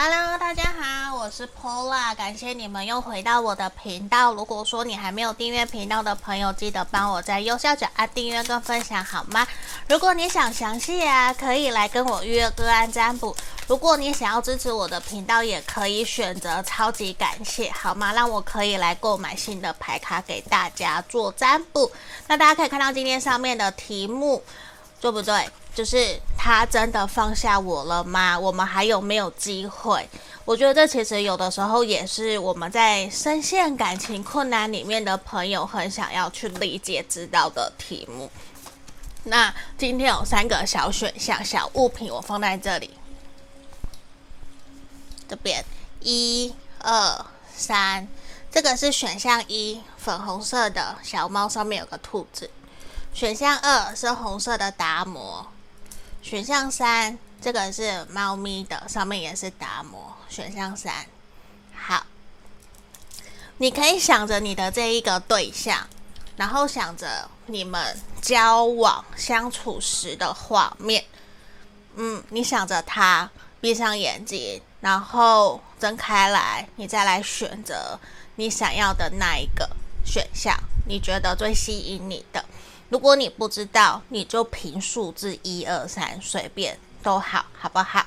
Hello，大家好，我是 Paula，感谢你们又回到我的频道。如果说你还没有订阅频道的朋友，记得帮我在右下角按订阅跟分享好吗？如果你想详细啊，可以来跟我预约个案占卜。如果你想要支持我的频道，也可以选择超级感谢好吗？让我可以来购买新的牌卡给大家做占卜。那大家可以看到今天上面的题目，对不对？就是他真的放下我了吗？我们还有没有机会？我觉得这其实有的时候也是我们在深陷感情困难里面的朋友很想要去理解、知道的题目。那今天有三个小选项、小物品，我放在这里，这边一二三，这个是选项一，粉红色的小猫，上面有个兔子。选项二是红色的达摩。选项三，这个是猫咪的，上面也是达摩。选项三，好，你可以想着你的这一个对象，然后想着你们交往相处时的画面。嗯，你想着他，闭上眼睛，然后睁开来，你再来选择你想要的那一个选项，你觉得最吸引你的。如果你不知道，你就凭数字一二三，随便都好，好不好？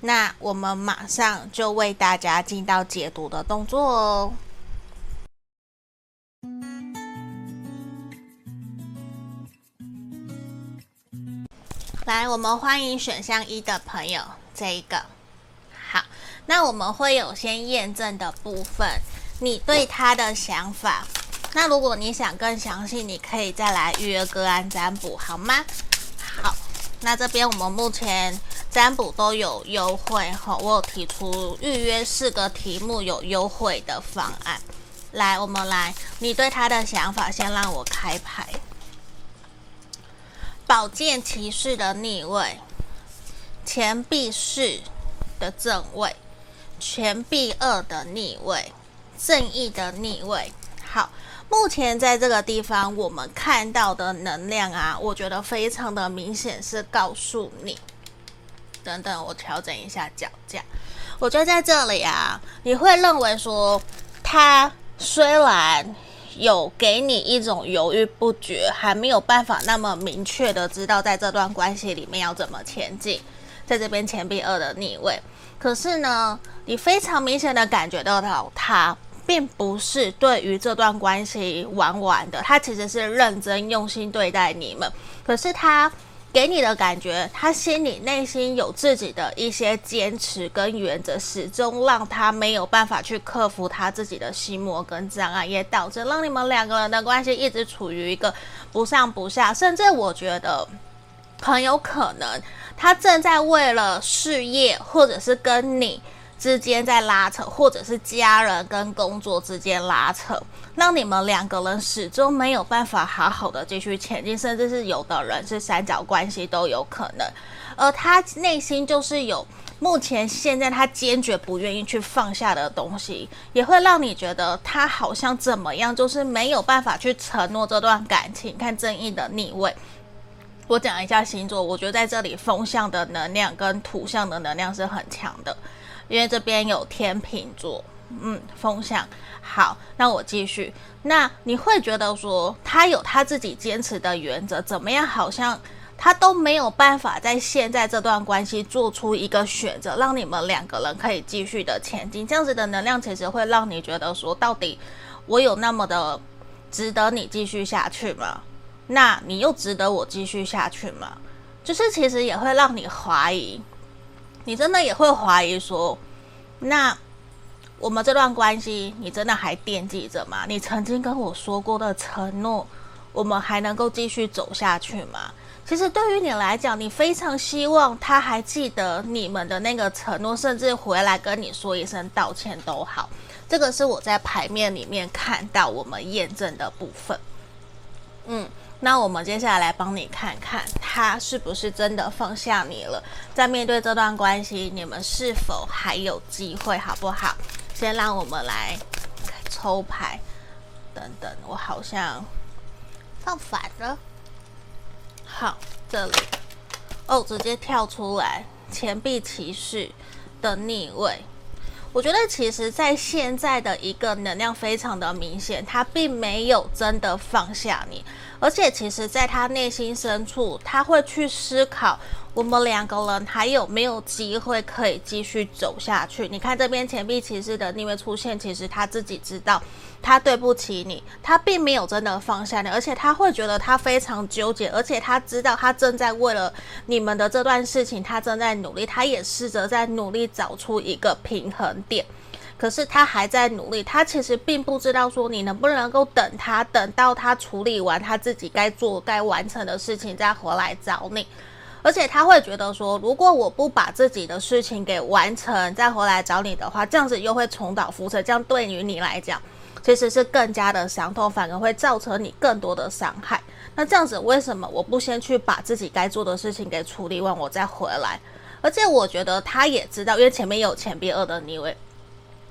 那我们马上就为大家进到解读的动作哦。来，我们欢迎选项一的朋友，这一个。好，那我们会有先验证的部分，你对他的想法。那如果你想更详细，你可以再来预约个案占卜，好吗？好，那这边我们目前占卜都有优惠哈，我有提出预约四个题目有优惠的方案。来，我们来，你对他的想法，先让我开牌。宝剑骑士的逆位，钱币四的正位，钱币二的逆位，正义的逆位。好。目前在这个地方，我们看到的能量啊，我觉得非常的明显，是告诉你，等等，我调整一下脚架。我觉得在这里啊，你会认为说，他虽然有给你一种犹豫不决，还没有办法那么明确的知道在这段关系里面要怎么前进，在这边钱币二的逆位，可是呢，你非常明显的感觉到到他。并不是对于这段关系玩玩的，他其实是认真用心对待你们。可是他给你的感觉，他心里内心有自己的一些坚持跟原则，始终让他没有办法去克服他自己的心魔跟障碍，也导致让你们两个人的关系一直处于一个不上不下。甚至我觉得很有可能，他正在为了事业，或者是跟你。之间在拉扯，或者是家人跟工作之间拉扯，让你们两个人始终没有办法好好的继续前进，甚至是有的人是三角关系都有可能。而他内心就是有目前现在他坚决不愿意去放下的东西，也会让你觉得他好像怎么样，就是没有办法去承诺这段感情。看正义的逆位，我讲一下星座，我觉得在这里风象的能量跟土象的能量是很强的。因为这边有天秤座，嗯，风向好，那我继续。那你会觉得说他有他自己坚持的原则，怎么样？好像他都没有办法在现在这段关系做出一个选择，让你们两个人可以继续的前进。这样子的能量其实会让你觉得说，到底我有那么的值得你继续下去吗？那你又值得我继续下去吗？就是其实也会让你怀疑。你真的也会怀疑说，那我们这段关系，你真的还惦记着吗？你曾经跟我说过的承诺，我们还能够继续走下去吗？其实对于你来讲，你非常希望他还记得你们的那个承诺，甚至回来跟你说一声道歉都好。这个是我在牌面里面看到我们验证的部分。嗯。那我们接下来来帮你看看，他是不是真的放下你了？在面对这段关系，你们是否还有机会，好不好？先让我们来抽牌，等等，我好像放反了。好，这里哦，直接跳出来，钱币骑士，的逆位。我觉得其实，在现在的一个能量非常的明显，他并没有真的放下你，而且其实，在他内心深处，他会去思考。我们两个人还有没有机会可以继续走下去？你看这边钱币骑士的逆位出现，其实他自己知道他对不起你，他并没有真的放下你，而且他会觉得他非常纠结，而且他知道他正在为了你们的这段事情，他正在努力，他也试着在努力找出一个平衡点，可是他还在努力，他其实并不知道说你能不能够等他，等到他处理完他自己该做、该完成的事情再回来找你。而且他会觉得说，如果我不把自己的事情给完成，再回来找你的话，这样子又会重蹈覆辙，这样对于你来讲，其实是更加的伤痛，反而会造成你更多的伤害。那这样子，为什么我不先去把自己该做的事情给处理完，我再回来？而且我觉得他也知道，因为前面有钱币二的逆位，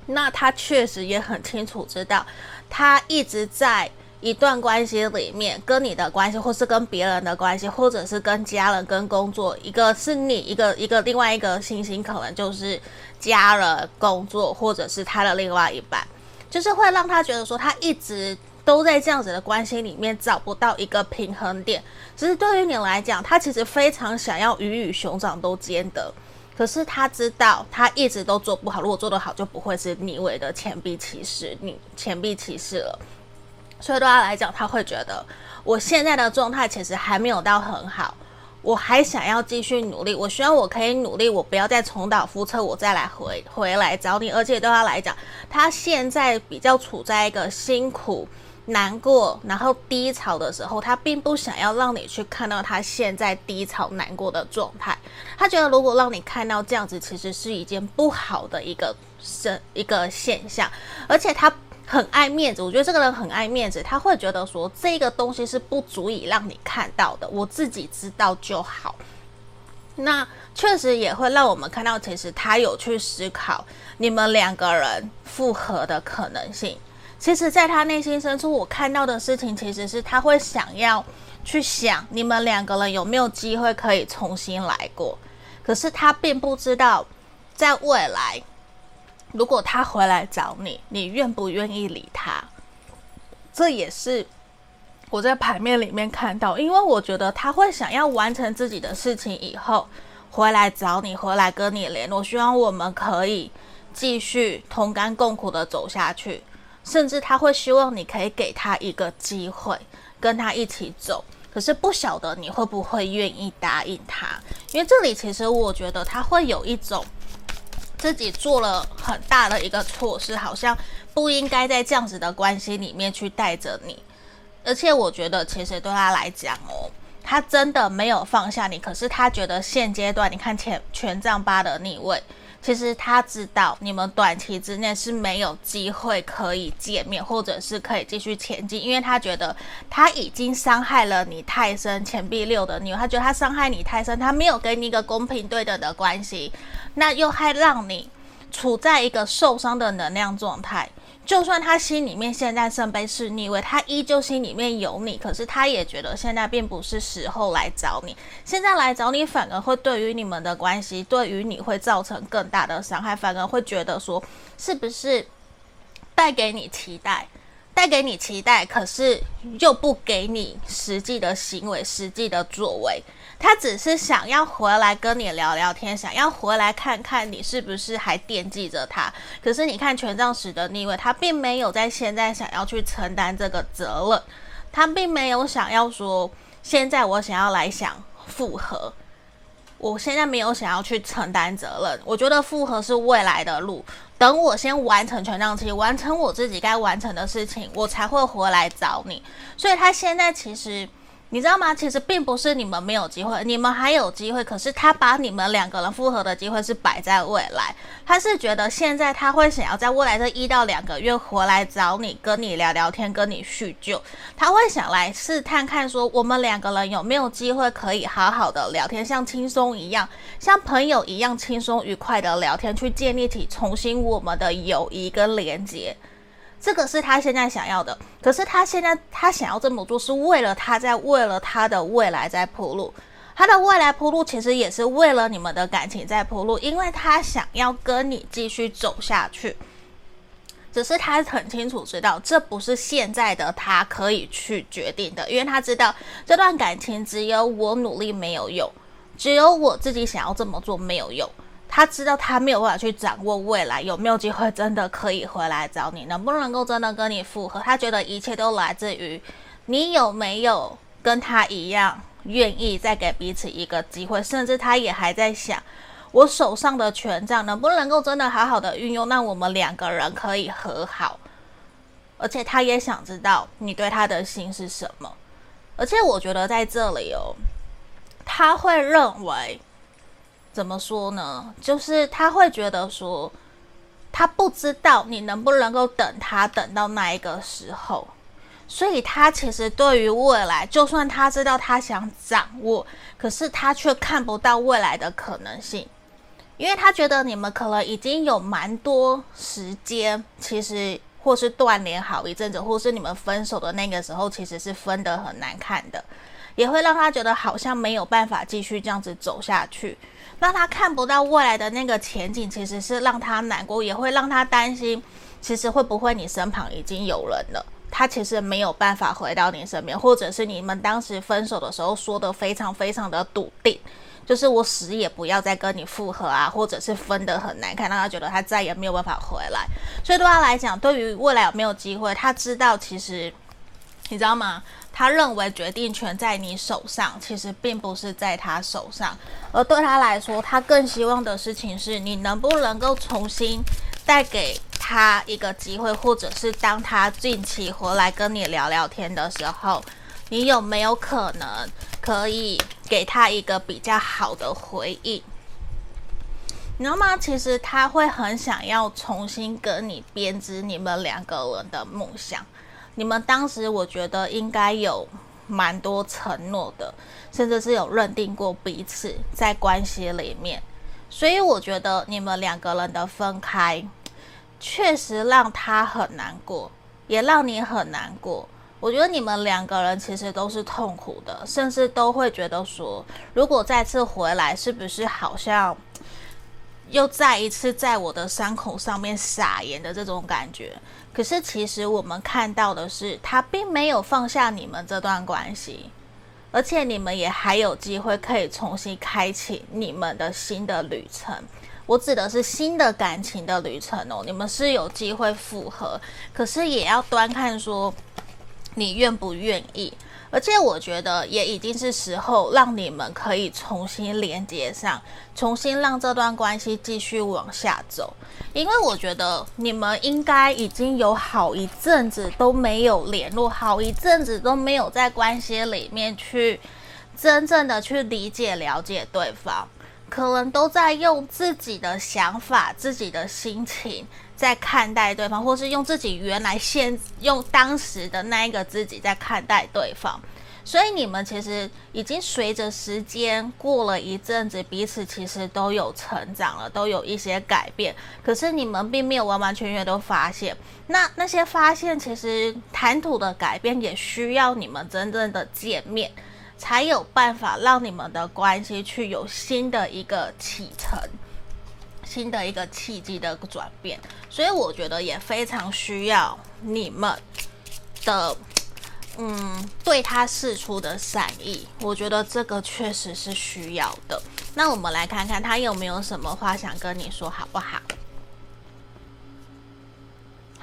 那他确实也很清楚知道，他一直在。一段关系里面，跟你的关系，或是跟别人的关系，或者是跟家人、跟工作，一个是你，一个一个另外一个星星，可能就是家人、工作，或者是他的另外一半，就是会让他觉得说，他一直都在这样子的关系里面找不到一个平衡点。其实对于你来讲，他其实非常想要鱼与熊掌都兼得，可是他知道他一直都做不好。如果做得好，就不会是逆位的钱币骑士，你钱币骑士了。所以对他来讲，他会觉得我现在的状态其实还没有到很好，我还想要继续努力。我希望我可以努力，我不要再重蹈覆辙，我再来回回来找你。而且对他来讲，他现在比较处在一个辛苦、难过，然后低潮的时候，他并不想要让你去看到他现在低潮、难过的状态。他觉得如果让你看到这样子，其实是一件不好的一个现一个现象，而且他。很爱面子，我觉得这个人很爱面子，他会觉得说这个东西是不足以让你看到的，我自己知道就好。那确实也会让我们看到，其实他有去思考你们两个人复合的可能性。其实，在他内心深处，我看到的事情其实是他会想要去想你们两个人有没有机会可以重新来过，可是他并不知道在未来。如果他回来找你，你愿不愿意理他？这也是我在牌面里面看到，因为我觉得他会想要完成自己的事情以后回来找你，回来跟你联络。希望我们可以继续同甘共苦的走下去，甚至他会希望你可以给他一个机会，跟他一起走。可是不晓得你会不会愿意答应他？因为这里其实我觉得他会有一种。自己做了很大的一个错事，好像不应该在这样子的关系里面去带着你，而且我觉得其实对他来讲哦，他真的没有放下你，可是他觉得现阶段你看前权杖八的逆位。其实他知道你们短期之内是没有机会可以见面，或者是可以继续前进，因为他觉得他已经伤害了你太深。钱币六的你，他觉得他伤害你太深，他没有给你一个公平对等的关系，那又还让你处在一个受伤的能量状态。就算他心里面现在圣杯是逆位，他依旧心里面有你，可是他也觉得现在并不是时候来找你。现在来找你，反而会对于你们的关系，对于你会造成更大的伤害，反而会觉得说，是不是带给你期待，带给你期待，可是又不给你实际的行为、实际的作为。他只是想要回来跟你聊聊天，想要回来看看你是不是还惦记着他。可是你看权杖十的逆位，他并没有在现在想要去承担这个责任，他并没有想要说现在我想要来想复合，我现在没有想要去承担责任。我觉得复合是未来的路，等我先完成权杖七，完成我自己该完成的事情，我才会回来找你。所以他现在其实。你知道吗？其实并不是你们没有机会，你们还有机会。可是他把你们两个人复合的机会是摆在未来。他是觉得现在他会想要在未来这一到两个月回来找你，跟你聊聊天，跟你叙旧。他会想来试探看，说我们两个人有没有机会可以好好的聊天，像轻松一样，像朋友一样轻松愉快的聊天，去建立起重新我们的友谊跟连接。这个是他现在想要的，可是他现在他想要这么做，是为了他在为了他的未来在铺路。他的未来铺路其实也是为了你们的感情在铺路，因为他想要跟你继续走下去。只是他很清楚知道，这不是现在的他可以去决定的，因为他知道这段感情只有我努力没有用，只有我自己想要这么做没有用。他知道他没有办法去掌握未来有没有机会真的可以回来找你，能不能够真的跟你复合。他觉得一切都来自于你有没有跟他一样。愿意再给彼此一个机会，甚至他也还在想，我手上的权杖能不能够真的好好的运用，让我们两个人可以和好。而且他也想知道你对他的心是什么。而且我觉得在这里哦，他会认为，怎么说呢？就是他会觉得说，他不知道你能不能够等他等到那一个时候。所以他其实对于未来，就算他知道他想掌握，可是他却看不到未来的可能性，因为他觉得你们可能已经有蛮多时间，其实或是断联好一阵子，或是你们分手的那个时候，其实是分得很难看的，也会让他觉得好像没有办法继续这样子走下去，让他看不到未来的那个前景，其实是让他难过，也会让他担心，其实会不会你身旁已经有人了。他其实没有办法回到你身边，或者是你们当时分手的时候说的非常非常的笃定，就是我死也不要再跟你复合啊，或者是分得很难看，让他觉得他再也没有办法回来。所以对他来讲，对于未来有没有机会，他知道其实你知道吗？他认为决定权在你手上，其实并不是在他手上，而对他来说，他更希望的事情是你能不能够重新带给。他一个机会，或者是当他近期回来跟你聊聊天的时候，你有没有可能可以给他一个比较好的回应？你知道吗？其实他会很想要重新跟你编织你们两个人的梦想。你们当时我觉得应该有蛮多承诺的，甚至是有认定过彼此在关系里面。所以我觉得你们两个人的分开。确实让他很难过，也让你很难过。我觉得你们两个人其实都是痛苦的，甚至都会觉得说，如果再次回来，是不是好像又再一次在我的伤口上面撒盐的这种感觉？可是其实我们看到的是，他并没有放下你们这段关系，而且你们也还有机会可以重新开启你们的新的旅程。我指的是新的感情的旅程哦，你们是有机会复合，可是也要端看说你愿不愿意。而且我觉得也已经是时候让你们可以重新连接上，重新让这段关系继续往下走。因为我觉得你们应该已经有好一阵子都没有联络，好一阵子都没有在关系里面去真正的去理解了解对方。可能都在用自己的想法、自己的心情在看待对方，或是用自己原来现用当时的那一个自己在看待对方。所以你们其实已经随着时间过了一阵子，彼此其实都有成长了，都有一些改变。可是你们并没有完完全全都发现，那那些发现其实谈吐的改变，也需要你们真正的见面。才有办法让你们的关系去有新的一个启程，新的一个契机的转变，所以我觉得也非常需要你们的，嗯，对他释出的善意，我觉得这个确实是需要的。那我们来看看他有没有什么话想跟你说，好不好？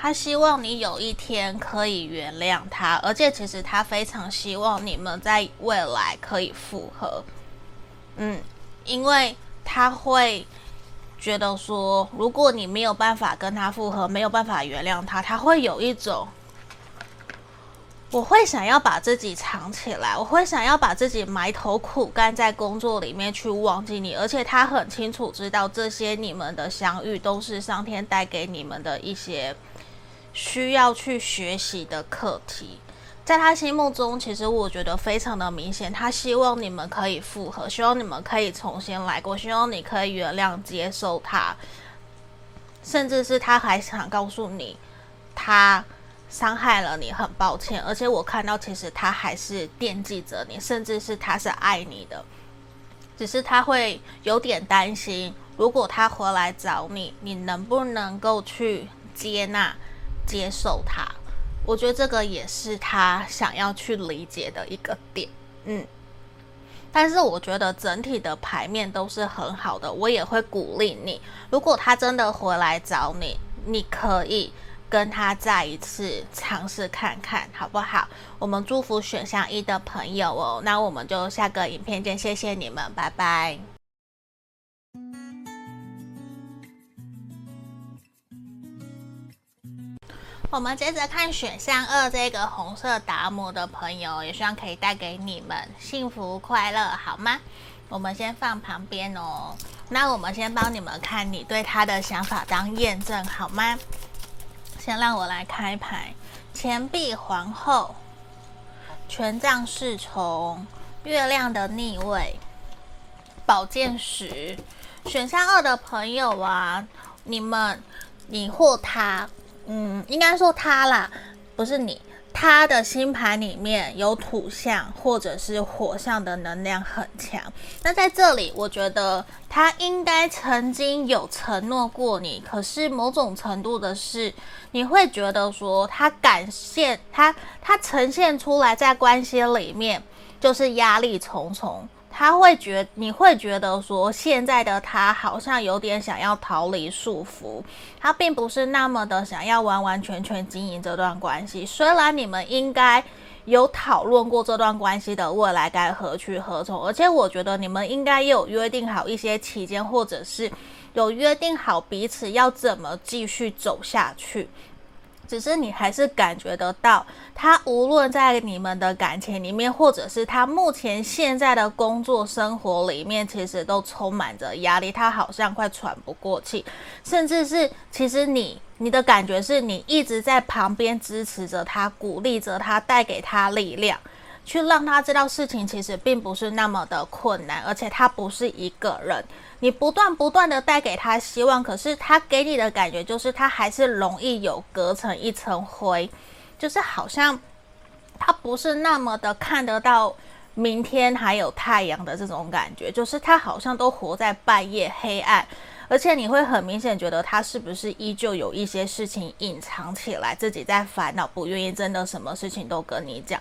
他希望你有一天可以原谅他，而且其实他非常希望你们在未来可以复合。嗯，因为他会觉得说，如果你没有办法跟他复合，没有办法原谅他，他会有一种，我会想要把自己藏起来，我会想要把自己埋头苦干在工作里面去忘记你，而且他很清楚知道这些你们的相遇都是上天带给你们的一些。需要去学习的课题，在他心目中，其实我觉得非常的明显。他希望你们可以复合，希望你们可以重新来过，希望你可以原谅、接受他，甚至是他还想告诉你，他伤害了你，很抱歉。而且我看到，其实他还是惦记着你，甚至是他是爱你的。只是他会有点担心，如果他回来找你，你能不能够去接纳、接受他？我觉得这个也是他想要去理解的一个点。嗯，但是我觉得整体的牌面都是很好的，我也会鼓励你，如果他真的回来找你，你可以。跟他再一次尝试看看好不好？我们祝福选项一的朋友哦。那我们就下个影片见，谢谢你们，拜拜。我们接着看选项二这个红色达摩的朋友，也希望可以带给你们幸福快乐，好吗？我们先放旁边哦。那我们先帮你们看你对他的想法当验证，好吗？先让我来开牌，钱币皇后、权杖侍从、月亮的逆位、宝剑十。选项二的朋友啊，你们，你或他，嗯，应该说他啦，不是你。他的星盘里面有土象或者是火象的能量很强，那在这里，我觉得他应该曾经有承诺过你，可是某种程度的是，你会觉得说他感现他，他呈现出来在关系里面就是压力重重。他会觉，你会觉得说，现在的他好像有点想要逃离束缚，他并不是那么的想要完完全全经营这段关系。虽然你们应该有讨论过这段关系的未来该何去何从，而且我觉得你们应该也有约定好一些期间，或者是有约定好彼此要怎么继续走下去。只是你还是感觉得到，他无论在你们的感情里面，或者是他目前现在的工作生活里面，其实都充满着压力。他好像快喘不过气，甚至是其实你你的感觉是你一直在旁边支持着他，鼓励着他，带给他力量，去让他知道事情其实并不是那么的困难，而且他不是一个人。你不断不断的带给他希望，可是他给你的感觉就是他还是容易有隔成一层灰，就是好像他不是那么的看得到明天还有太阳的这种感觉，就是他好像都活在半夜黑暗，而且你会很明显觉得他是不是依旧有一些事情隐藏起来，自己在烦恼，不愿意真的什么事情都跟你讲。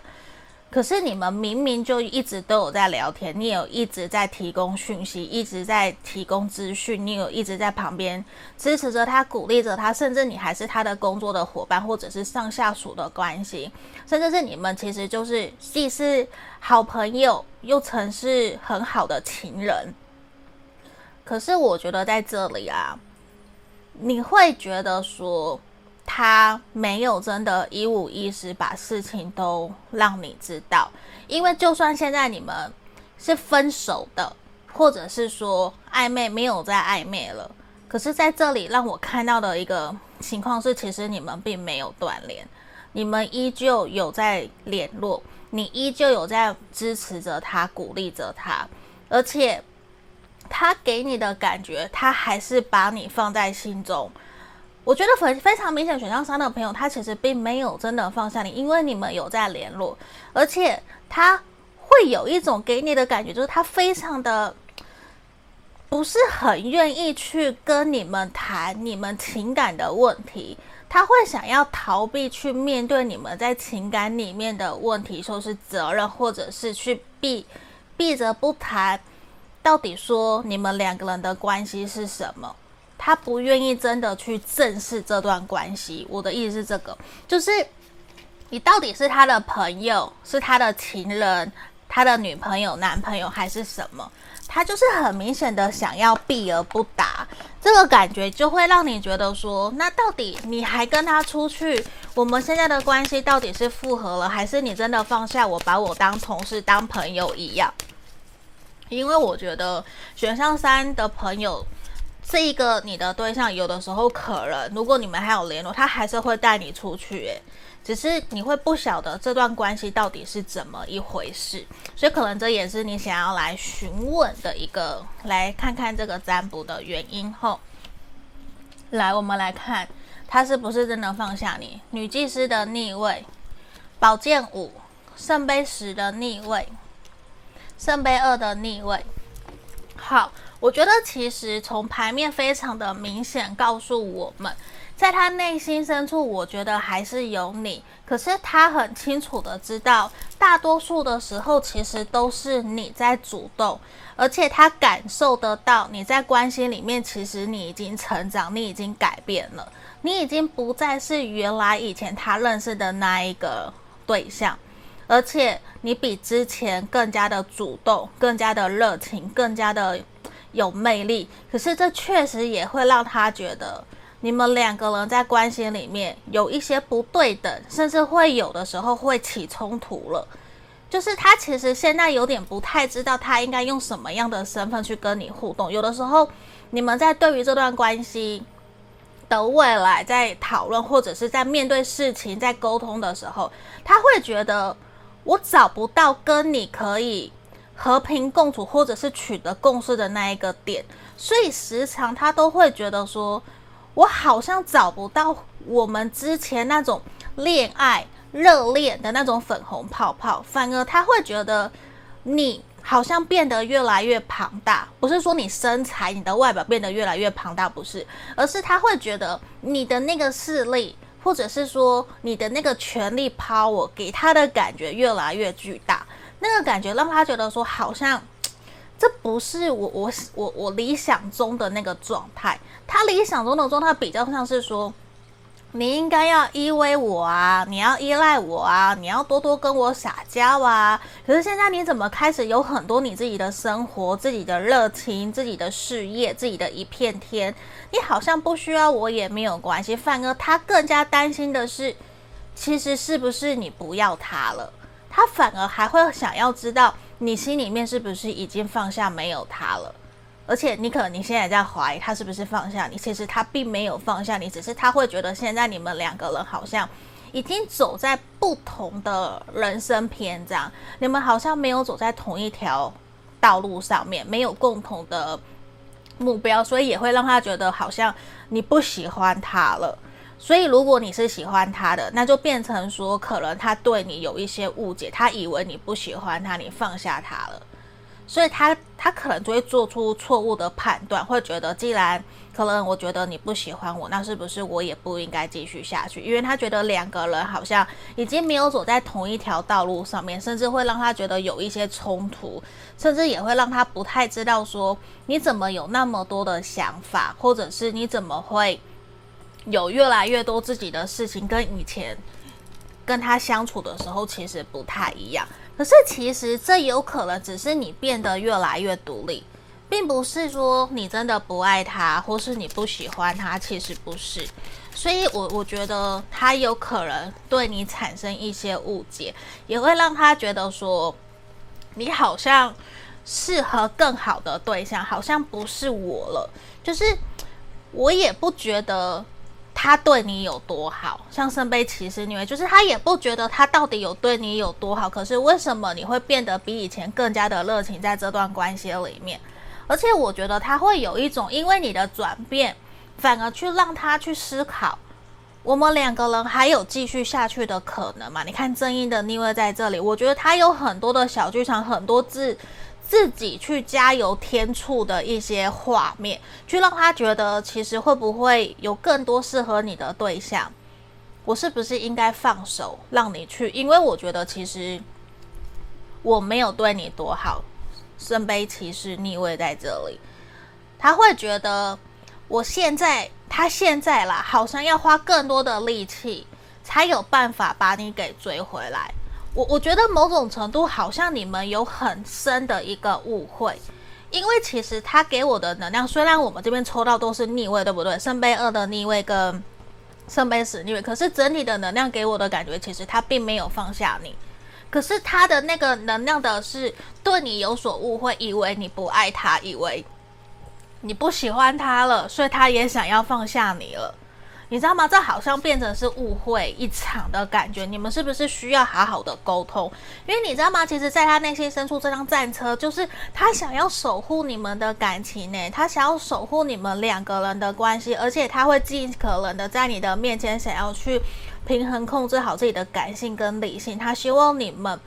可是你们明明就一直都有在聊天，你有一直在提供讯息，一直在提供资讯，你有一直在旁边支持着他，鼓励着他，甚至你还是他的工作的伙伴，或者是上下属的关系，甚至是你们其实就是既是好朋友，又曾是很好的情人。可是我觉得在这里啊，你会觉得说。他没有真的一五一十把事情都让你知道，因为就算现在你们是分手的，或者是说暧昧没有在暧昧了，可是在这里让我看到的一个情况是，其实你们并没有断联，你们依旧有在联络，你依旧有在支持着他，鼓励着他，而且他给你的感觉，他还是把你放在心中。我觉得非非常明显，选项三的朋友，他其实并没有真的放下你，因为你们有在联络，而且他会有一种给你的感觉，就是他非常的不是很愿意去跟你们谈你们情感的问题，他会想要逃避去面对你们在情感里面的问题，说是责任，或者是去避避着不谈，到底说你们两个人的关系是什么。他不愿意真的去正视这段关系。我的意思是这个，就是你到底是他的朋友，是他的情人，他的女朋友、男朋友，还是什么？他就是很明显的想要避而不答，这个感觉就会让你觉得说，那到底你还跟他出去？我们现在的关系到底是复合了，还是你真的放下我，把我当同事、当朋友一样？因为我觉得选项三的朋友。这一个你的对象，有的时候可能，如果你们还有联络，他还是会带你出去，诶，只是你会不晓得这段关系到底是怎么一回事，所以可能这也是你想要来询问的一个，来看看这个占卜的原因后，来，我们来看他是不是真的放下你。女祭司的逆位，宝剑五，圣杯十的逆位，圣杯二的逆位。好，我觉得其实从牌面非常的明显告诉我们，在他内心深处，我觉得还是有你。可是他很清楚的知道，大多数的时候其实都是你在主动，而且他感受得到你在关系里面，其实你已经成长，你已经改变了，你已经不再是原来以前他认识的那一个对象。而且你比之前更加的主动，更加的热情，更加的有魅力。可是这确实也会让他觉得你们两个人在关系里面有一些不对等，甚至会有的时候会起冲突了。就是他其实现在有点不太知道他应该用什么样的身份去跟你互动。有的时候你们在对于这段关系的未来在讨论，或者是在面对事情在沟通的时候，他会觉得。我找不到跟你可以和平共处，或者是取得共识的那一个点，所以时常他都会觉得说，我好像找不到我们之前那种恋爱热恋的那种粉红泡泡，反而他会觉得你好像变得越来越庞大，不是说你身材、你的外表变得越来越庞大，不是，而是他会觉得你的那个势力。或者是说你的那个权力 power 给他的感觉越来越巨大，那个感觉让他觉得说好像 这不是我我我我理想中的那个状态，他理想中的状态比较像是说。你应该要依偎我啊，你要依赖我啊，你要多多跟我撒娇啊。可是现在你怎么开始有很多你自己的生活、自己的热情、自己的事业、自己的一片天？你好像不需要我也没有关系。范哥他更加担心的是，其实是不是你不要他了？他反而还会想要知道你心里面是不是已经放下没有他了。而且你可能你现在在怀疑他是不是放下你，其实他并没有放下你，只是他会觉得现在你们两个人好像已经走在不同的人生篇章，你们好像没有走在同一条道路上面，没有共同的目标，所以也会让他觉得好像你不喜欢他了。所以如果你是喜欢他的，那就变成说可能他对你有一些误解，他以为你不喜欢他，你放下他了。所以他他可能就会做出错误的判断，会觉得既然可能我觉得你不喜欢我，那是不是我也不应该继续下去？因为他觉得两个人好像已经没有走在同一条道路上面，甚至会让他觉得有一些冲突，甚至也会让他不太知道说你怎么有那么多的想法，或者是你怎么会有越来越多自己的事情，跟以前跟他相处的时候其实不太一样。可是，其实这有可能只是你变得越来越独立，并不是说你真的不爱他，或是你不喜欢他。其实不是，所以我我觉得他有可能对你产生一些误解，也会让他觉得说你好像适合更好的对象，好像不是我了。就是我也不觉得。他对你有多好，像圣杯骑士逆位，就是他也不觉得他到底有对你有多好，可是为什么你会变得比以前更加的热情在这段关系里面？而且我觉得他会有一种因为你的转变，反而去让他去思考，我们两个人还有继续下去的可能吗？你看正义的逆位在这里，我觉得他有很多的小剧场，很多字。自己去加油添醋的一些画面，去让他觉得其实会不会有更多适合你的对象？我是不是应该放手让你去？因为我觉得其实我没有对你多好。圣杯骑士逆位在这里，他会觉得我现在他现在啦，好像要花更多的力气才有办法把你给追回来。我我觉得某种程度好像你们有很深的一个误会，因为其实他给我的能量，虽然我们这边抽到都是逆位，对不对？圣杯二的逆位跟圣杯十逆位，可是整体的能量给我的感觉，其实他并没有放下你，可是他的那个能量的是对你有所误会，以为你不爱他，以为你不喜欢他了，所以他也想要放下你了。你知道吗？这好像变成是误会一场的感觉。你们是不是需要好好的沟通？因为你知道吗？其实，在他内心深处，这辆战车就是他想要守护你们的感情呢。他想要守护你们两个人的关系，而且他会尽可能的在你的面前想要去平衡、控制好自己的感性跟理性。他希望你们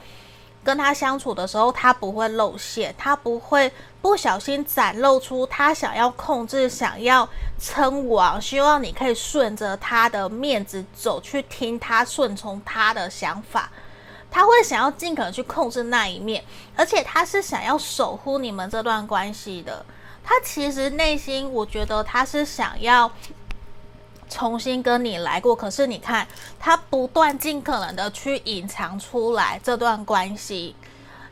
跟他相处的时候，他不会露馅，他不会不小心展露出他想要控制、想要称王，希望你可以顺着他的面子走，去听他、顺从他的想法。他会想要尽可能去控制那一面，而且他是想要守护你们这段关系的。他其实内心，我觉得他是想要重新跟你来过。可是你看，他不断尽可能的去隐藏出来这段关系，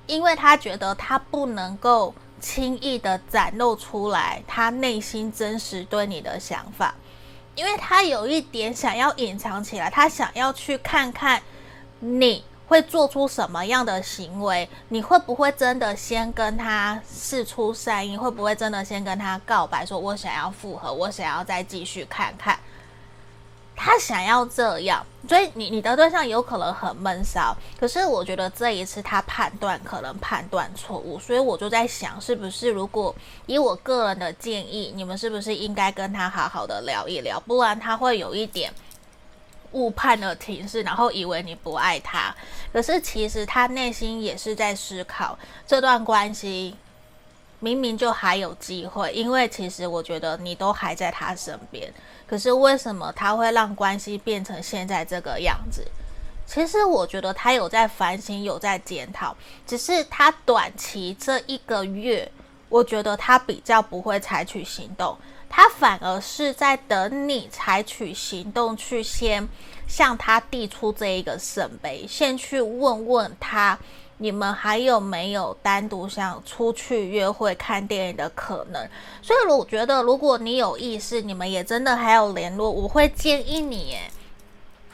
因为他觉得他不能够轻易的展露出来他内心真实对你的想法，因为他有一点想要隐藏起来，他想要去看看你。会做出什么样的行为？你会不会真的先跟他试出善意？会不会真的先跟他告白，说我想要复合，我想要再继续看看？他想要这样，所以你你的对象有可能很闷骚。可是我觉得这一次他判断可能判断错误，所以我就在想，是不是如果以我个人的建议，你们是不是应该跟他好好的聊一聊？不然他会有一点。误判了情势，然后以为你不爱他，可是其实他内心也是在思考这段关系明明就还有机会，因为其实我觉得你都还在他身边，可是为什么他会让关系变成现在这个样子？其实我觉得他有在反省，有在检讨，只是他短期这一个月，我觉得他比较不会采取行动。他反而是在等你采取行动，去先向他递出这一个圣杯，先去问问他，你们还有没有单独想出去约会、看电影的可能？所以我觉得，如果你有意识，你们也真的还有联络，我会建议你，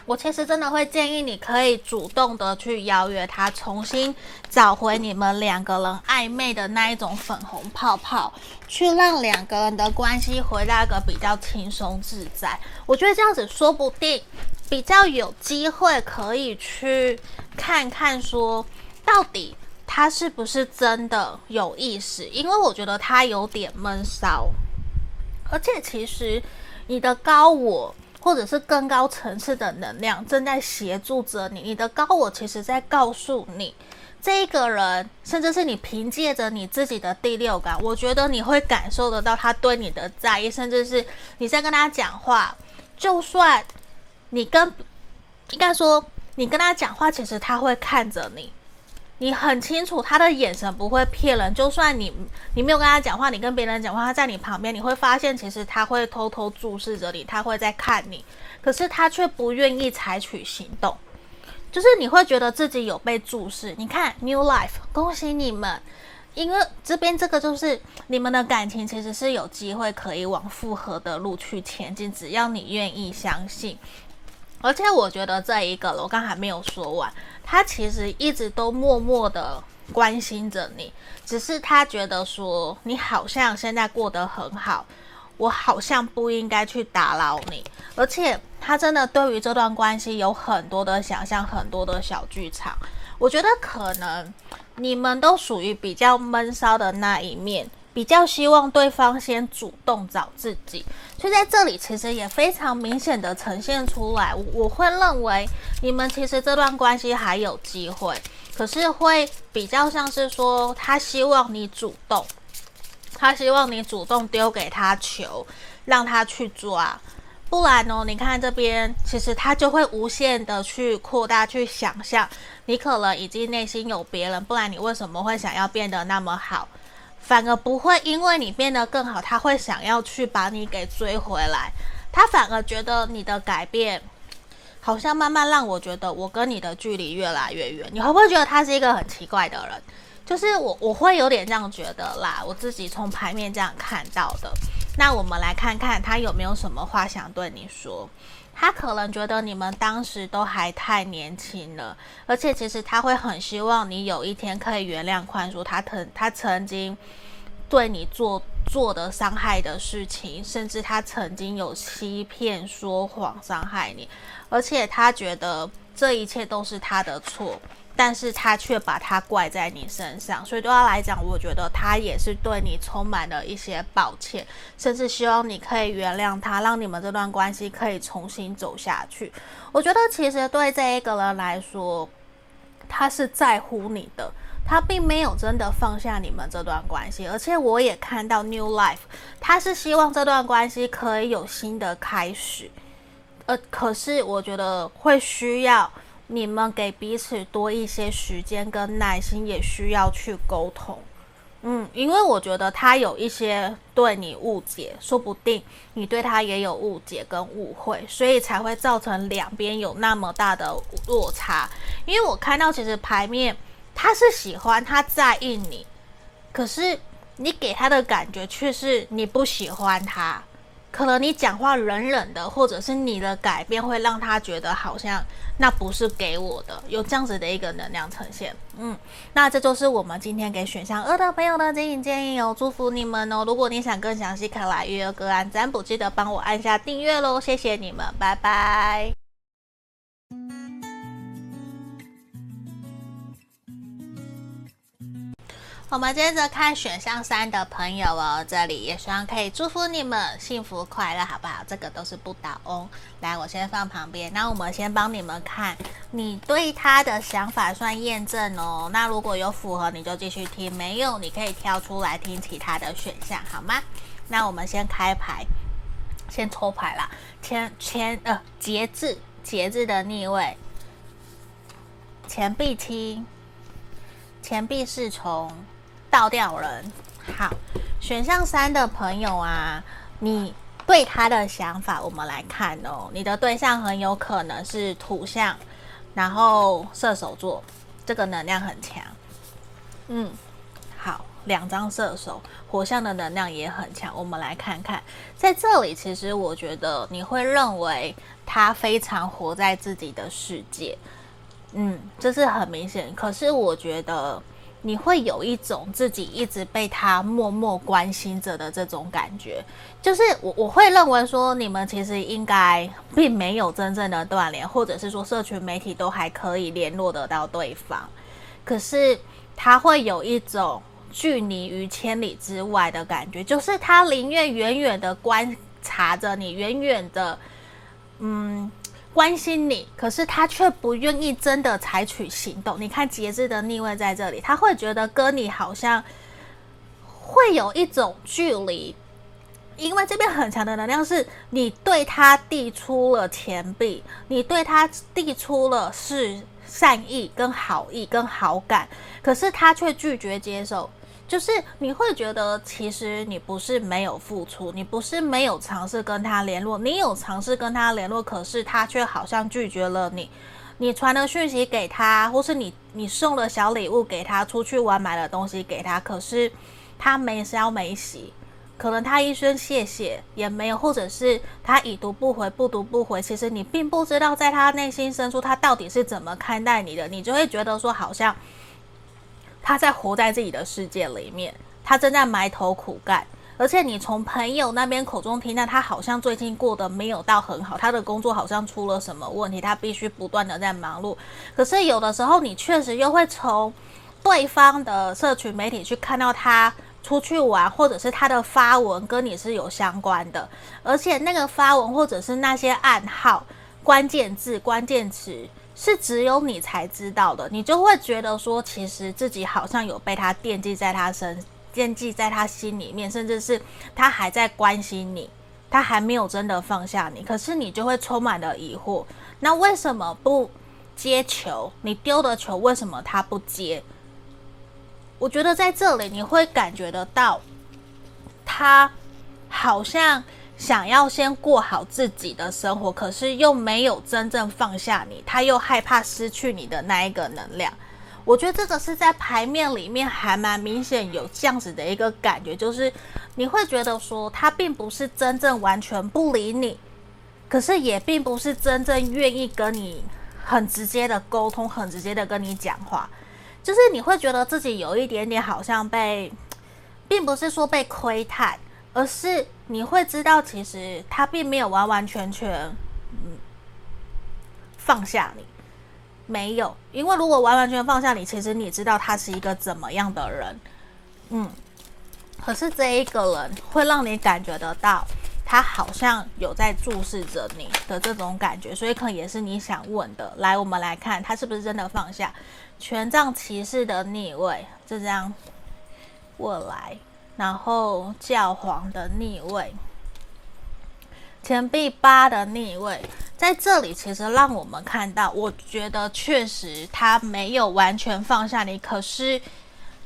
我其实真的会建议你可以主动的去邀约他，重新找回你们两个人暧昧的那一种粉红泡泡，去让两个人的关系回到一个比较轻松自在。我觉得这样子说不定比较有机会可以去看看，说到底他是不是真的有意思，因为我觉得他有点闷骚，而且其实你的高我。或者是更高层次的能量正在协助着你，你的高我其实在告诉你，这个人，甚至是你凭借着你自己的第六感，我觉得你会感受得到他对你的在意，甚至是你在跟他讲话，就算你跟，应该说你跟他讲话，其实他会看着你。你很清楚他的眼神不会骗人，就算你你没有跟他讲话，你跟别人讲话，他在你旁边，你会发现其实他会偷偷注视着你，他会在看你，可是他却不愿意采取行动，就是你会觉得自己有被注视。你看 New Life，恭喜你们，因为这边这个就是你们的感情其实是有机会可以往复合的路去前进，只要你愿意相信。而且我觉得这一个我刚还没有说完。他其实一直都默默的关心着你，只是他觉得说你好像现在过得很好，我好像不应该去打扰你。而且他真的对于这段关系有很多的想象，很多的小剧场。我觉得可能你们都属于比较闷骚的那一面。比较希望对方先主动找自己，所以在这里其实也非常明显的呈现出来。我会认为你们其实这段关系还有机会，可是会比较像是说他希望你主动，他希望你主动丢给他球，让他去抓。不然呢，你看这边其实他就会无限的去扩大，去想象你可能已经内心有别人，不然你为什么会想要变得那么好？反而不会因为你变得更好，他会想要去把你给追回来。他反而觉得你的改变，好像慢慢让我觉得我跟你的距离越来越远。你会不会觉得他是一个很奇怪的人？就是我我会有点这样觉得啦，我自己从牌面这样看到的。那我们来看看他有没有什么话想对你说。他可能觉得你们当时都还太年轻了，而且其实他会很希望你有一天可以原谅宽恕他曾他曾经对你做做的伤害的事情，甚至他曾经有欺骗说谎伤害你，而且他觉得这一切都是他的错。但是他却把他怪在你身上，所以对他来讲，我觉得他也是对你充满了一些抱歉，甚至希望你可以原谅他，让你们这段关系可以重新走下去。我觉得其实对这一个人来说，他是在乎你的，他并没有真的放下你们这段关系。而且我也看到 New Life，他是希望这段关系可以有新的开始。呃，可是我觉得会需要你们给彼此多一些时间跟耐心，也需要去沟通。嗯，因为我觉得他有一些对你误解，说不定你对他也有误解跟误会，所以才会造成两边有那么大的落差。因为我看到其实牌面他是喜欢，他在意你，可是你给他的感觉却是你不喜欢他。可能你讲话冷冷的，或者是你的改变会让他觉得好像那不是给我的，有这样子的一个能量呈现。嗯，那这就是我们今天给选项二的朋友的指引建议哦，祝福你们哦。如果你想更详细看来预约个案占卜，记得帮我按下订阅喽，谢谢你们，拜拜。我们接着看选项三的朋友哦，这里也希望可以祝福你们幸福快乐，好不好？这个都是不倒翁。来，我先放旁边。那我们先帮你们看，你对他的想法算验证哦。那如果有符合，你就继续听；没有，你可以跳出来听其他的选项，好吗？那我们先开牌，先抽牌啦。前前呃，节制，节制的逆位，钱币七，钱币侍从。倒掉人，好，选项三的朋友啊，你对他的想法，我们来看哦。你的对象很有可能是土象，然后射手座，这个能量很强。嗯，好，两张射手，火象的能量也很强。我们来看看，在这里，其实我觉得你会认为他非常活在自己的世界，嗯，这是很明显。可是我觉得。你会有一种自己一直被他默默关心着的这种感觉，就是我我会认为说，你们其实应该并没有真正的断联，或者是说社群媒体都还可以联络得到对方，可是他会有一种距离于千里之外的感觉，就是他宁愿远远的观察着你，远远的，嗯。关心你，可是他却不愿意真的采取行动。你看节制的逆位在这里，他会觉得跟你好像会有一种距离，因为这边很强的能量是你对他递出了钱币，你对他递出了是善意跟好意跟好感，可是他却拒绝接受。就是你会觉得，其实你不是没有付出，你不是没有尝试跟他联络，你有尝试跟他联络，可是他却好像拒绝了你。你传了讯息给他，或是你你送了小礼物给他，出去玩买了东西给他，可是他没消没息，可能他一声谢谢也没有，或者是他已读不回，不读不回。其实你并不知道，在他内心深处，他到底是怎么看待你的，你就会觉得说，好像。他在活在自己的世界里面，他正在埋头苦干，而且你从朋友那边口中听到，他好像最近过得没有到很好，他的工作好像出了什么问题，他必须不断的在忙碌。可是有的时候，你确实又会从对方的社群媒体去看到他出去玩，或者是他的发文跟你是有相关的，而且那个发文或者是那些暗号、关键字、关键词。是只有你才知道的，你就会觉得说，其实自己好像有被他惦记在他身，惦记在他心里面，甚至是他还在关心你，他还没有真的放下你。可是你就会充满了疑惑，那为什么不接球？你丢的球为什么他不接？我觉得在这里你会感觉得到，他好像。想要先过好自己的生活，可是又没有真正放下你，他又害怕失去你的那一个能量。我觉得这个是在牌面里面还蛮明显有这样子的一个感觉，就是你会觉得说他并不是真正完全不理你，可是也并不是真正愿意跟你很直接的沟通，很直接的跟你讲话，就是你会觉得自己有一点点好像被，并不是说被窥探。而是你会知道，其实他并没有完完全全，嗯，放下你，没有，因为如果完完全全放下你，其实你知道他是一个怎么样的人，嗯，可是这一个人会让你感觉得到，他好像有在注视着你的这种感觉，所以可能也是你想问的。来，我们来看他是不是真的放下。权杖骑士的逆位，就这样过来，然后教皇的逆位，钱币八的逆位，在这里其实让我们看到，我觉得确实他没有完全放下你，可是。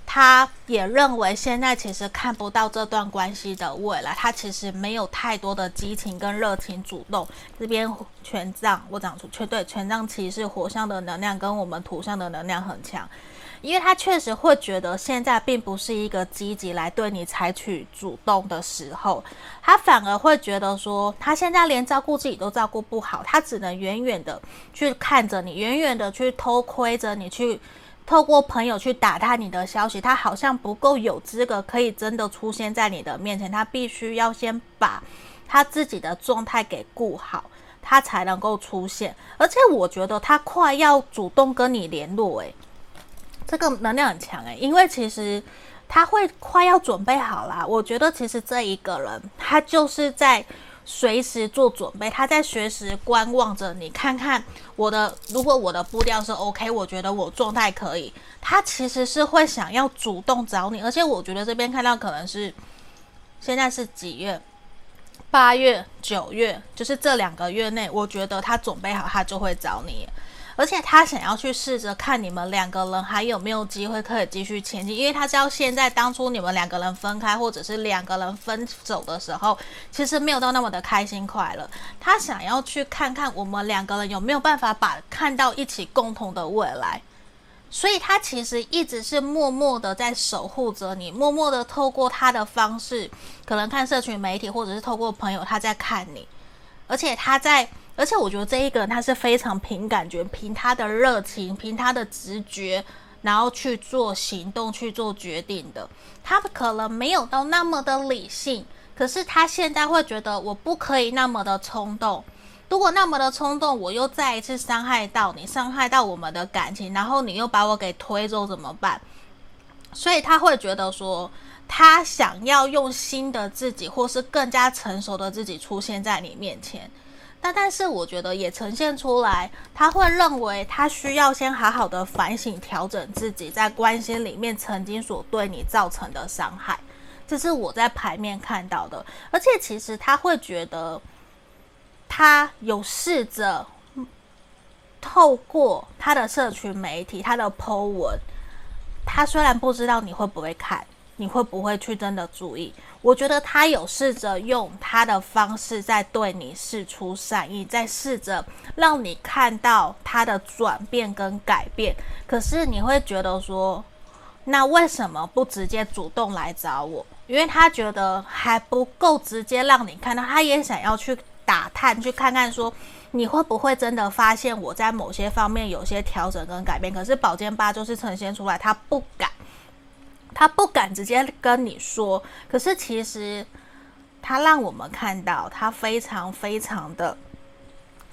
他也认为现在其实看不到这段关系的未来，他其实没有太多的激情跟热情主动。这边权杖我讲出去，对，权杖骑士火象的能量跟我们土象的能量很强，因为他确实会觉得现在并不是一个积极来对你采取主动的时候，他反而会觉得说，他现在连照顾自己都照顾不好，他只能远远的去看着你，远远的去偷窥着你去。透过朋友去打探你的消息，他好像不够有资格可以真的出现在你的面前。他必须要先把他自己的状态给顾好，他才能够出现。而且我觉得他快要主动跟你联络，诶，这个能量很强，诶，因为其实他会快要准备好啦。我觉得其实这一个人，他就是在。随时做准备，他在随时观望着你，看看我的。如果我的步调是 OK，我觉得我状态可以，他其实是会想要主动找你。而且我觉得这边看到可能是现在是几月？八月、九月，就是这两个月内，我觉得他准备好，他就会找你。而且他想要去试着看你们两个人还有没有机会可以继续前进，因为他知道现在当初你们两个人分开或者是两个人分手的时候，其实没有到那么的开心快乐。他想要去看看我们两个人有没有办法把看到一起共同的未来，所以他其实一直是默默的在守护着你，默默的透过他的方式，可能看社群媒体或者是透过朋友，他在看你，而且他在。而且我觉得这一个人他是非常凭感觉、凭他的热情、凭他的直觉，然后去做行动、去做决定的。他可能没有到那么的理性，可是他现在会觉得我不可以那么的冲动。如果那么的冲动，我又再一次伤害到你，伤害到我们的感情，然后你又把我给推走怎么办？所以他会觉得说，他想要用新的自己，或是更加成熟的自己出现在你面前。但但是，我觉得也呈现出来，他会认为他需要先好好的反省、调整自己在关系里面曾经所对你造成的伤害，这是我在牌面看到的。而且，其实他会觉得，他有试着透过他的社群媒体、他的 po 文，他虽然不知道你会不会看。你会不会去真的注意？我觉得他有试着用他的方式在对你示出善意，在试着让你看到他的转变跟改变。可是你会觉得说，那为什么不直接主动来找我？因为他觉得还不够直接让你看到，他也想要去打探，去看看说你会不会真的发现我在某些方面有些调整跟改变。可是宝剑八就是呈现出来，他不敢。他不敢直接跟你说，可是其实他让我们看到，他非常非常的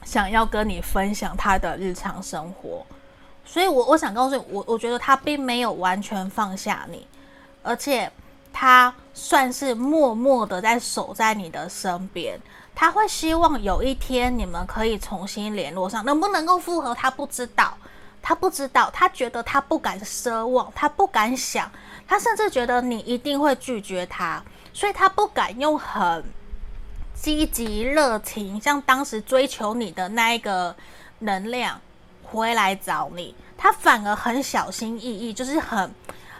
想要跟你分享他的日常生活，所以我我想告诉你，我我觉得他并没有完全放下你，而且他算是默默的在守在你的身边，他会希望有一天你们可以重新联络上，能不能够复合，他不知道，他不知道，他觉得他不敢奢望，他不敢想。他甚至觉得你一定会拒绝他，所以他不敢用很积极热情，像当时追求你的那一个能量回来找你。他反而很小心翼翼，就是很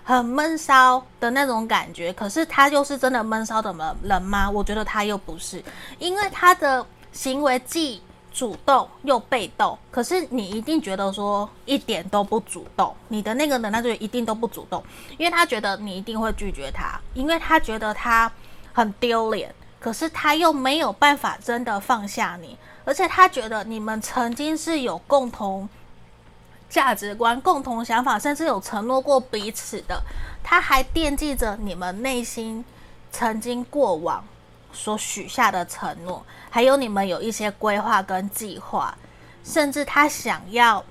很闷骚的那种感觉。可是他又是真的闷骚的人吗？我觉得他又不是，因为他的行为既主动又被动，可是你一定觉得说一点都不主动，你的那个能量就一定都不主动，因为他觉得你一定会拒绝他，因为他觉得他很丢脸，可是他又没有办法真的放下你，而且他觉得你们曾经是有共同价值观、共同想法，甚至有承诺过彼此的，他还惦记着你们内心曾经过往所许下的承诺，还有你们有一些规划跟计划，甚至他想要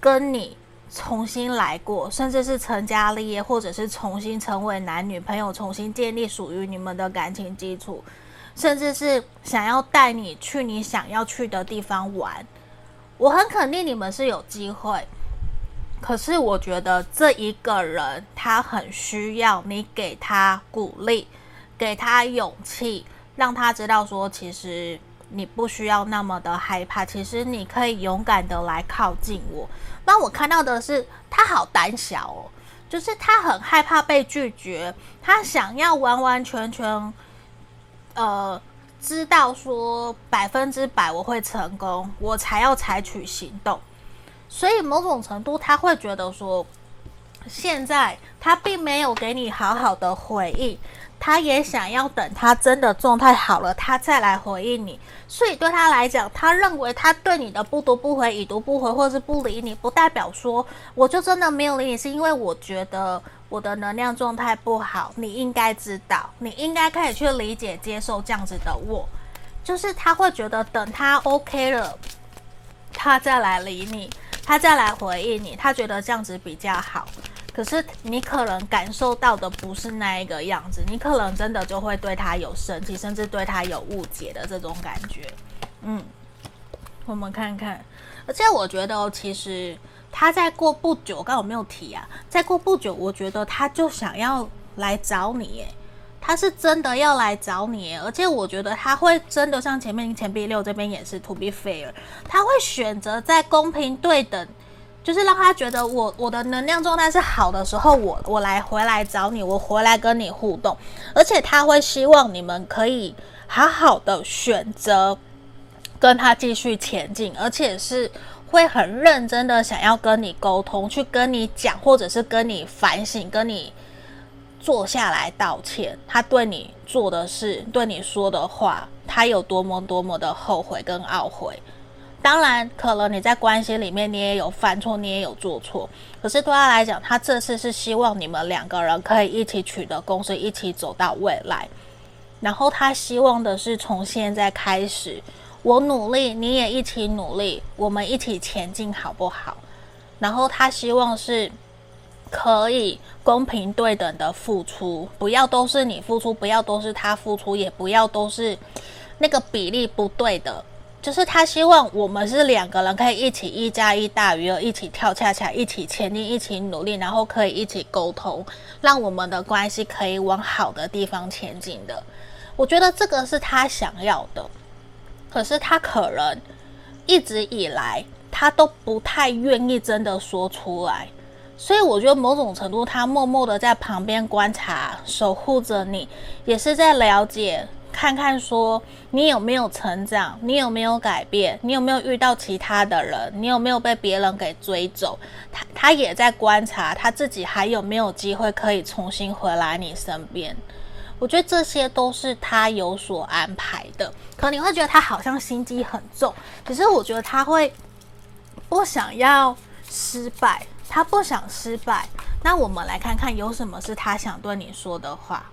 跟你重新来过，甚至是成家立业，或者是重新成为男女朋友，重新建立属于你们的感情基础。甚至是想要带你去你想要去的地方玩。我很肯定你们是有机会，可是我觉得这一个人他很需要你给他鼓励，给他勇气，让他知道说，其实你不需要那么的害怕，其实你可以勇敢的来靠近我。那我看到的是他好胆小哦，就是他很害怕被拒绝，他想要完完全全，呃。知道说百分之百我会成功，我才要采取行动。所以某种程度他会觉得说，现在他并没有给你好好的回应，他也想要等他真的状态好了，他再来回应你。所以对他来讲，他认为他对你的不读不回、已读不回，或是不理你，不代表说我就真的没有理你，是因为我觉得。我的能量状态不好，你应该知道，你应该可以去理解、接受这样子的我，就是他会觉得等他 OK 了，他再来理你，他再来回应你，他觉得这样子比较好。可是你可能感受到的不是那一个样子，你可能真的就会对他有生气，甚至对他有误解的这种感觉。嗯，我们看看，而且我觉得其实。他在过不久，刚好没有提啊。再过不久，我觉得他就想要来找你，耶，他是真的要来找你，而且我觉得他会真的像前面前 B 六这边也是 to be fair，他会选择在公平对等，就是让他觉得我我的能量状态是好的时候，我我来回来找你，我回来跟你互动，而且他会希望你们可以好好的选择跟他继续前进，而且是。会很认真的想要跟你沟通，去跟你讲，或者是跟你反省，跟你坐下来道歉。他对你做的事，对你说的话，他有多么多么的后悔跟懊悔。当然，可能你在关系里面你也有犯错，你也有做错。可是对他来讲，他这次是希望你们两个人可以一起取得共识，一起走到未来。然后他希望的是从现在开始。我努力，你也一起努力，我们一起前进，好不好？然后他希望是可以公平对等的付出，不要都是你付出，不要都是他付出，也不要都是那个比例不对的。就是他希望我们是两个人可以一起一加一大于二，一起跳恰恰，一起前进，一起努力，然后可以一起沟通，让我们的关系可以往好的地方前进的。我觉得这个是他想要的。可是他可能一直以来他都不太愿意真的说出来，所以我觉得某种程度他默默的在旁边观察、守护着你，也是在了解、看看说你有没有成长，你有没有改变，你有没有遇到其他的人，你有没有被别人给追走。他他也在观察他自己还有没有机会可以重新回来你身边。我觉得这些都是他有所安排的，可能你会觉得他好像心机很重，可是我觉得他会不想要失败，他不想失败。那我们来看看有什么是他想对你说的话，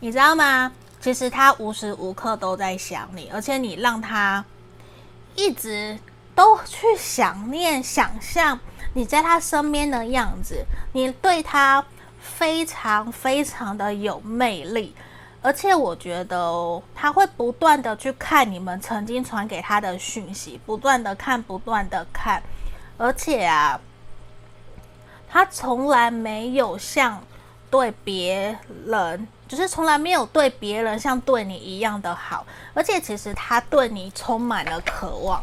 你知道吗？其实他无时无刻都在想你，而且你让他一直都去想念、想象你在他身边的样子，你对他。非常非常的有魅力，而且我觉得哦，他会不断的去看你们曾经传给他的讯息，不断的看，不断的看，而且啊，他从来没有像对别人，就是从来没有对别人像对你一样的好，而且其实他对你充满了渴望。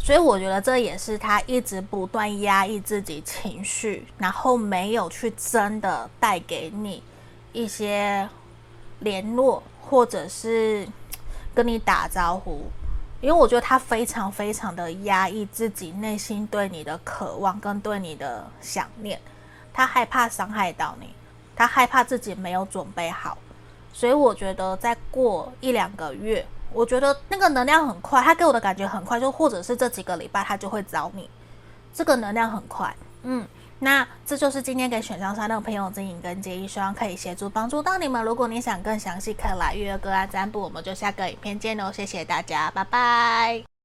所以我觉得这也是他一直不断压抑自己情绪，然后没有去真的带给你一些联络，或者是跟你打招呼。因为我觉得他非常非常的压抑自己内心对你的渴望跟对你的想念，他害怕伤害到你，他害怕自己没有准备好。所以我觉得再过一两个月。我觉得那个能量很快，他给我的感觉很快，就或者是这几个礼拜他就会找你，这个能量很快，嗯，那这就是今天给选项三的朋友指引跟建议，希望可以协助帮助到你们。如果你想更详细，可以来预约个案占卜，我们就下个影片见喽，谢谢大家，拜拜。